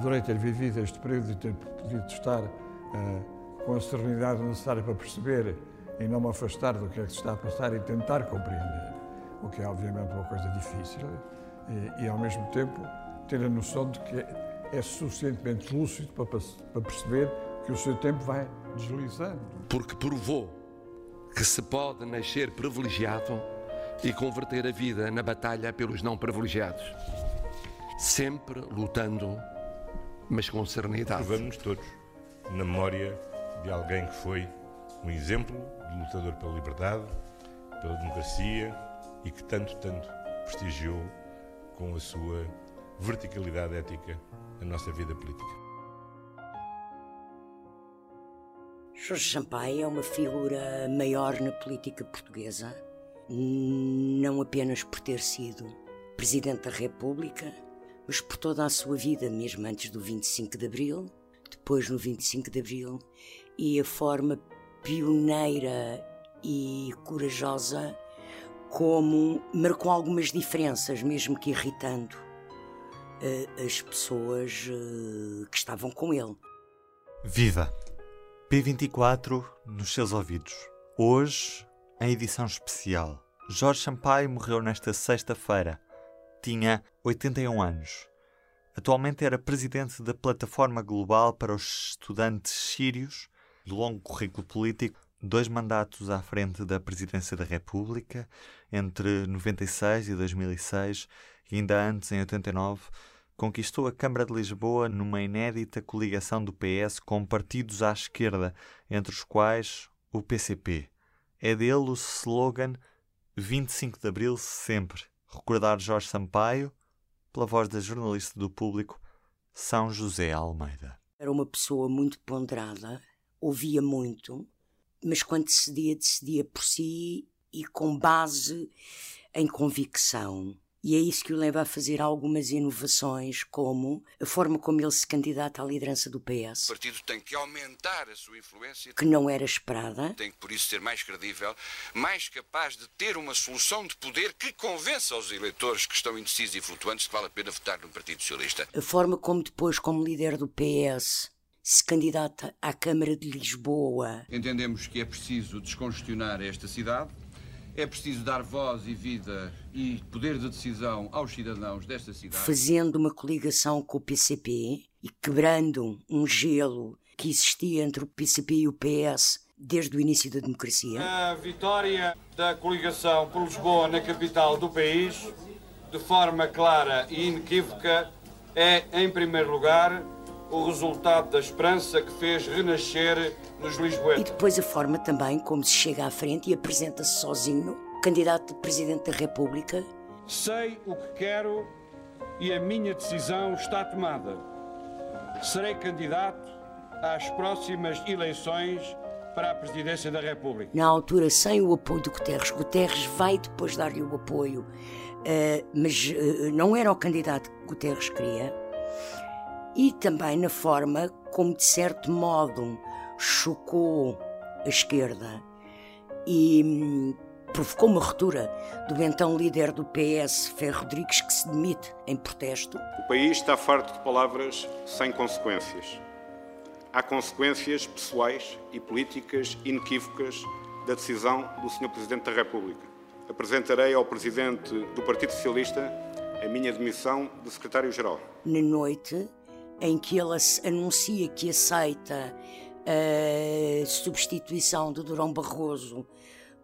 Adorei ter vivido este período e ter podido estar uh, com a serenidade necessária para perceber e não me afastar do que é que se está a passar e tentar compreender, o que é obviamente uma coisa difícil e, e ao mesmo tempo ter a noção de que é suficientemente lúcido para, para perceber que o seu tempo vai deslizando. Porque provou que se pode nascer privilegiado e converter a vida na batalha pelos não privilegiados. Sempre lutando mas com serenidade. Provamos todos na memória de alguém que foi um exemplo de lutador pela liberdade, pela democracia e que tanto, tanto prestigiou com a sua verticalidade ética a nossa vida política. Jorge Sampaio é uma figura maior na política portuguesa, não apenas por ter sido Presidente da República, mas por toda a sua vida, mesmo antes do 25 de Abril, depois no 25 de Abril, e a forma pioneira e corajosa como marcou algumas diferenças, mesmo que irritando uh, as pessoas uh, que estavam com ele. Viva! P24 nos seus ouvidos. Hoje, em edição especial. Jorge Sampaio morreu nesta sexta-feira tinha 81 anos. Atualmente era presidente da Plataforma Global para os Estudantes Sírios, de longo currículo político, dois mandatos à frente da Presidência da República, entre 96 e 2006, e ainda antes, em 89, conquistou a Câmara de Lisboa numa inédita coligação do PS com partidos à esquerda, entre os quais o PCP. É dele o slogan 25 de Abril sempre recordar Jorge Sampaio, pela voz da jornalista do público São José Almeida. Era uma pessoa muito ponderada, ouvia muito, mas quando decidia, decidia por si e com base em convicção. E é isso que o leva a fazer algumas inovações, como a forma como ele se candidata à liderança do PS. O partido tem que aumentar a sua influência. Que não era esperada. Tem que, por isso, ser mais credível, mais capaz de ter uma solução de poder que convença os eleitores que estão indecisos e flutuantes que vale a pena votar no Partido Socialista. A forma como, depois, como líder do PS, se candidata à Câmara de Lisboa. Entendemos que é preciso descongestionar esta cidade é preciso dar voz e vida e poder de decisão aos cidadãos desta cidade. Fazendo uma coligação com o PCP e quebrando um gelo que existia entre o PCP e o PS desde o início da democracia. A vitória da coligação por Lisboa na capital do país, de forma clara e inequívoca, é, em primeiro lugar, o resultado da esperança que fez renascer nos Lisboetas. E depois a forma também como se chega à frente e apresenta-se sozinho, candidato a Presidente da República. Sei o que quero e a minha decisão está tomada. Serei candidato às próximas eleições para a Presidência da República. Na altura, sem o apoio do Guterres, Guterres vai depois dar-lhe o apoio, uh, mas uh, não era o candidato que Guterres queria e também na forma como, de certo modo, chocou a esquerda e hum, provocou uma ruptura do então líder do PS, Ferro Rodrigues, que se demite em protesto. O país está farto de palavras sem consequências. Há consequências pessoais e políticas inequívocas da decisão do Sr. Presidente da República. Apresentarei ao Presidente do Partido Socialista a minha demissão de Secretário-Geral. Na noite, em que ele anuncia que aceita a substituição de Durão Barroso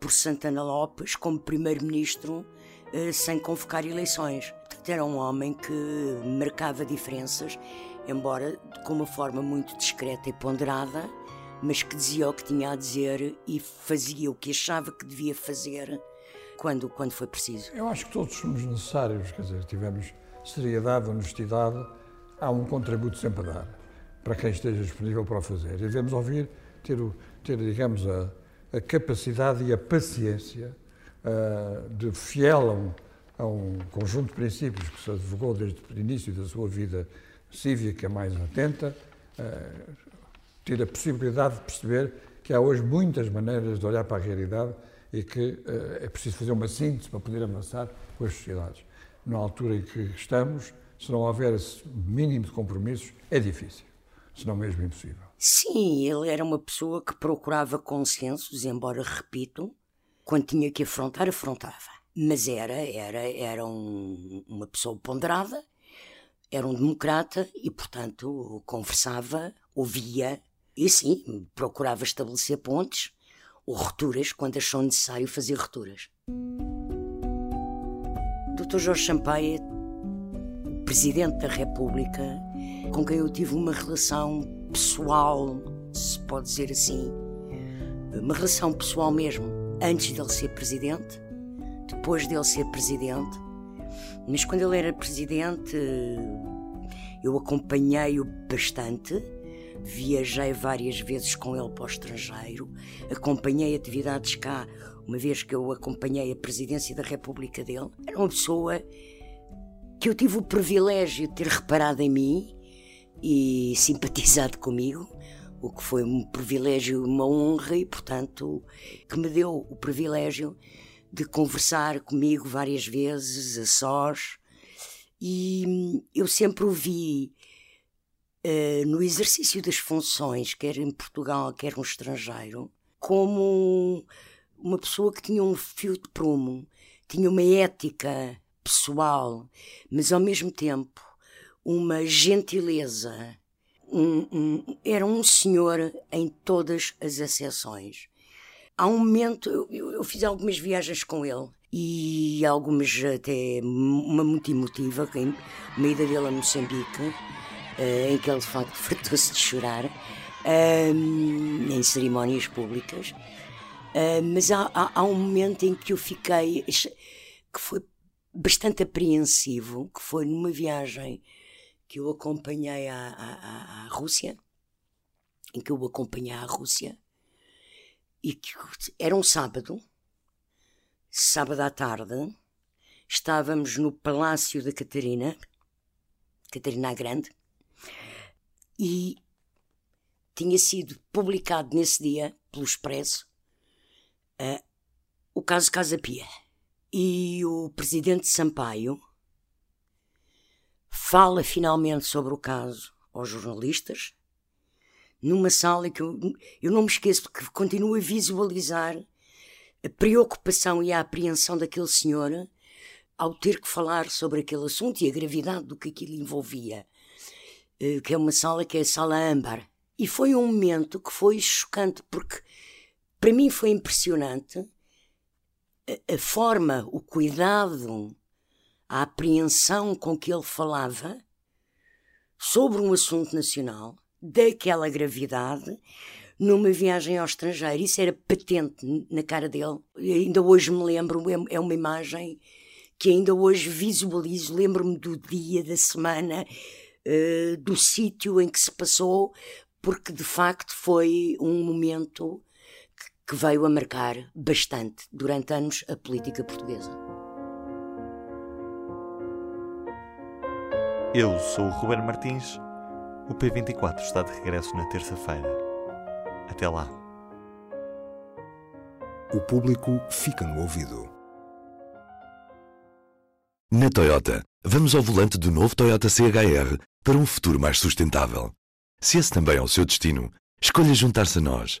por Santana Lopes como primeiro-ministro eh, sem convocar eleições. Era um homem que marcava diferenças, embora com uma forma muito discreta e ponderada, mas que dizia o que tinha a dizer e fazia o que achava que devia fazer quando, quando foi preciso. Eu acho que todos somos necessários, quer dizer, tivemos seriedade, honestidade, há um contributo sempre a dar para quem esteja disponível para o fazer. E devemos ouvir, ter, ter digamos, a, a capacidade e a paciência uh, de fiel a um, a um conjunto de princípios que se advogou desde o início da sua vida cívica mais atenta, uh, ter a possibilidade de perceber que há hoje muitas maneiras de olhar para a realidade e que uh, é preciso fazer uma síntese para poder avançar com as sociedades. Na altura em que estamos, se não houver esse mínimo de compromissos, é difícil, se não mesmo impossível. Sim, ele era uma pessoa que procurava consensos, embora, repito, quando tinha que afrontar, afrontava. Mas era, era, era um, uma pessoa ponderada, era um democrata e, portanto, conversava, ouvia e, sim, procurava estabelecer pontes ou rupturas quando achou necessário fazer rupturas. Dr. Jorge Sampaio, Presidente da República, com quem eu tive uma relação pessoal, se pode dizer assim, uma relação pessoal mesmo, antes dele ser presidente, depois dele ser presidente. Mas quando ele era presidente, eu acompanhei-o bastante, viajei várias vezes com ele para o estrangeiro, acompanhei atividades cá, uma vez que eu acompanhei a presidência da República dele. Era uma pessoa que eu tive o privilégio de ter reparado em mim e simpatizado comigo, o que foi um privilégio, uma honra e, portanto, que me deu o privilégio de conversar comigo várias vezes, a sós, e eu sempre o vi uh, no exercício das funções, quer em Portugal, quer no estrangeiro, como uma pessoa que tinha um fio de prumo, tinha uma ética pessoal, mas ao mesmo tempo uma gentileza. Um, um, era um senhor em todas as exceções. Há um momento, eu, eu, fiz algumas viagens com ele e algumas até uma muito emotiva, uma ida dele a Moçambique, uh, em que ele de facto fartou-se de chorar, uh, em cerimónias públicas. Uh, mas há, há, há, um momento em que eu fiquei, que foi bastante apreensivo, que foi numa viagem que eu acompanhei à, à, à Rússia, em que eu acompanhei à Rússia, e que era um sábado, sábado à tarde, estávamos no Palácio da Catarina, Catarina a Grande, e tinha sido publicado nesse dia, pelo Expresso, uh, o caso Casa Pia. E o presidente Sampaio fala finalmente sobre o caso aos jornalistas, numa sala que eu, eu não me esqueço, porque continuo a visualizar a preocupação e a apreensão daquele senhor ao ter que falar sobre aquele assunto e a gravidade do que aquilo envolvia, eh, que é uma sala que é a sala âmbar. E foi um momento que foi chocante, porque para mim foi impressionante a, forma, o cuidado, a apreensão com que ele falava sobre um assunto nacional, daquela gravidade, numa viagem ao estrangeiro. Isso era patente na cara dele. E ainda hoje me lembro, é, é uma imagem que ainda hoje visualizo. Lembro-me do dia, da semana, uh, do sítio em que se passou, porque de facto foi um momento que veio a marcar bastante durante anos a política portuguesa. Eu sou o Ruben Martins. O P24 está de regresso na terça-feira. Até lá. O público fica no ouvido. Na Toyota, vamos ao volante do novo Toyota CHR para um futuro mais sustentável. Se esse também é o seu destino, escolha juntar-se a nós.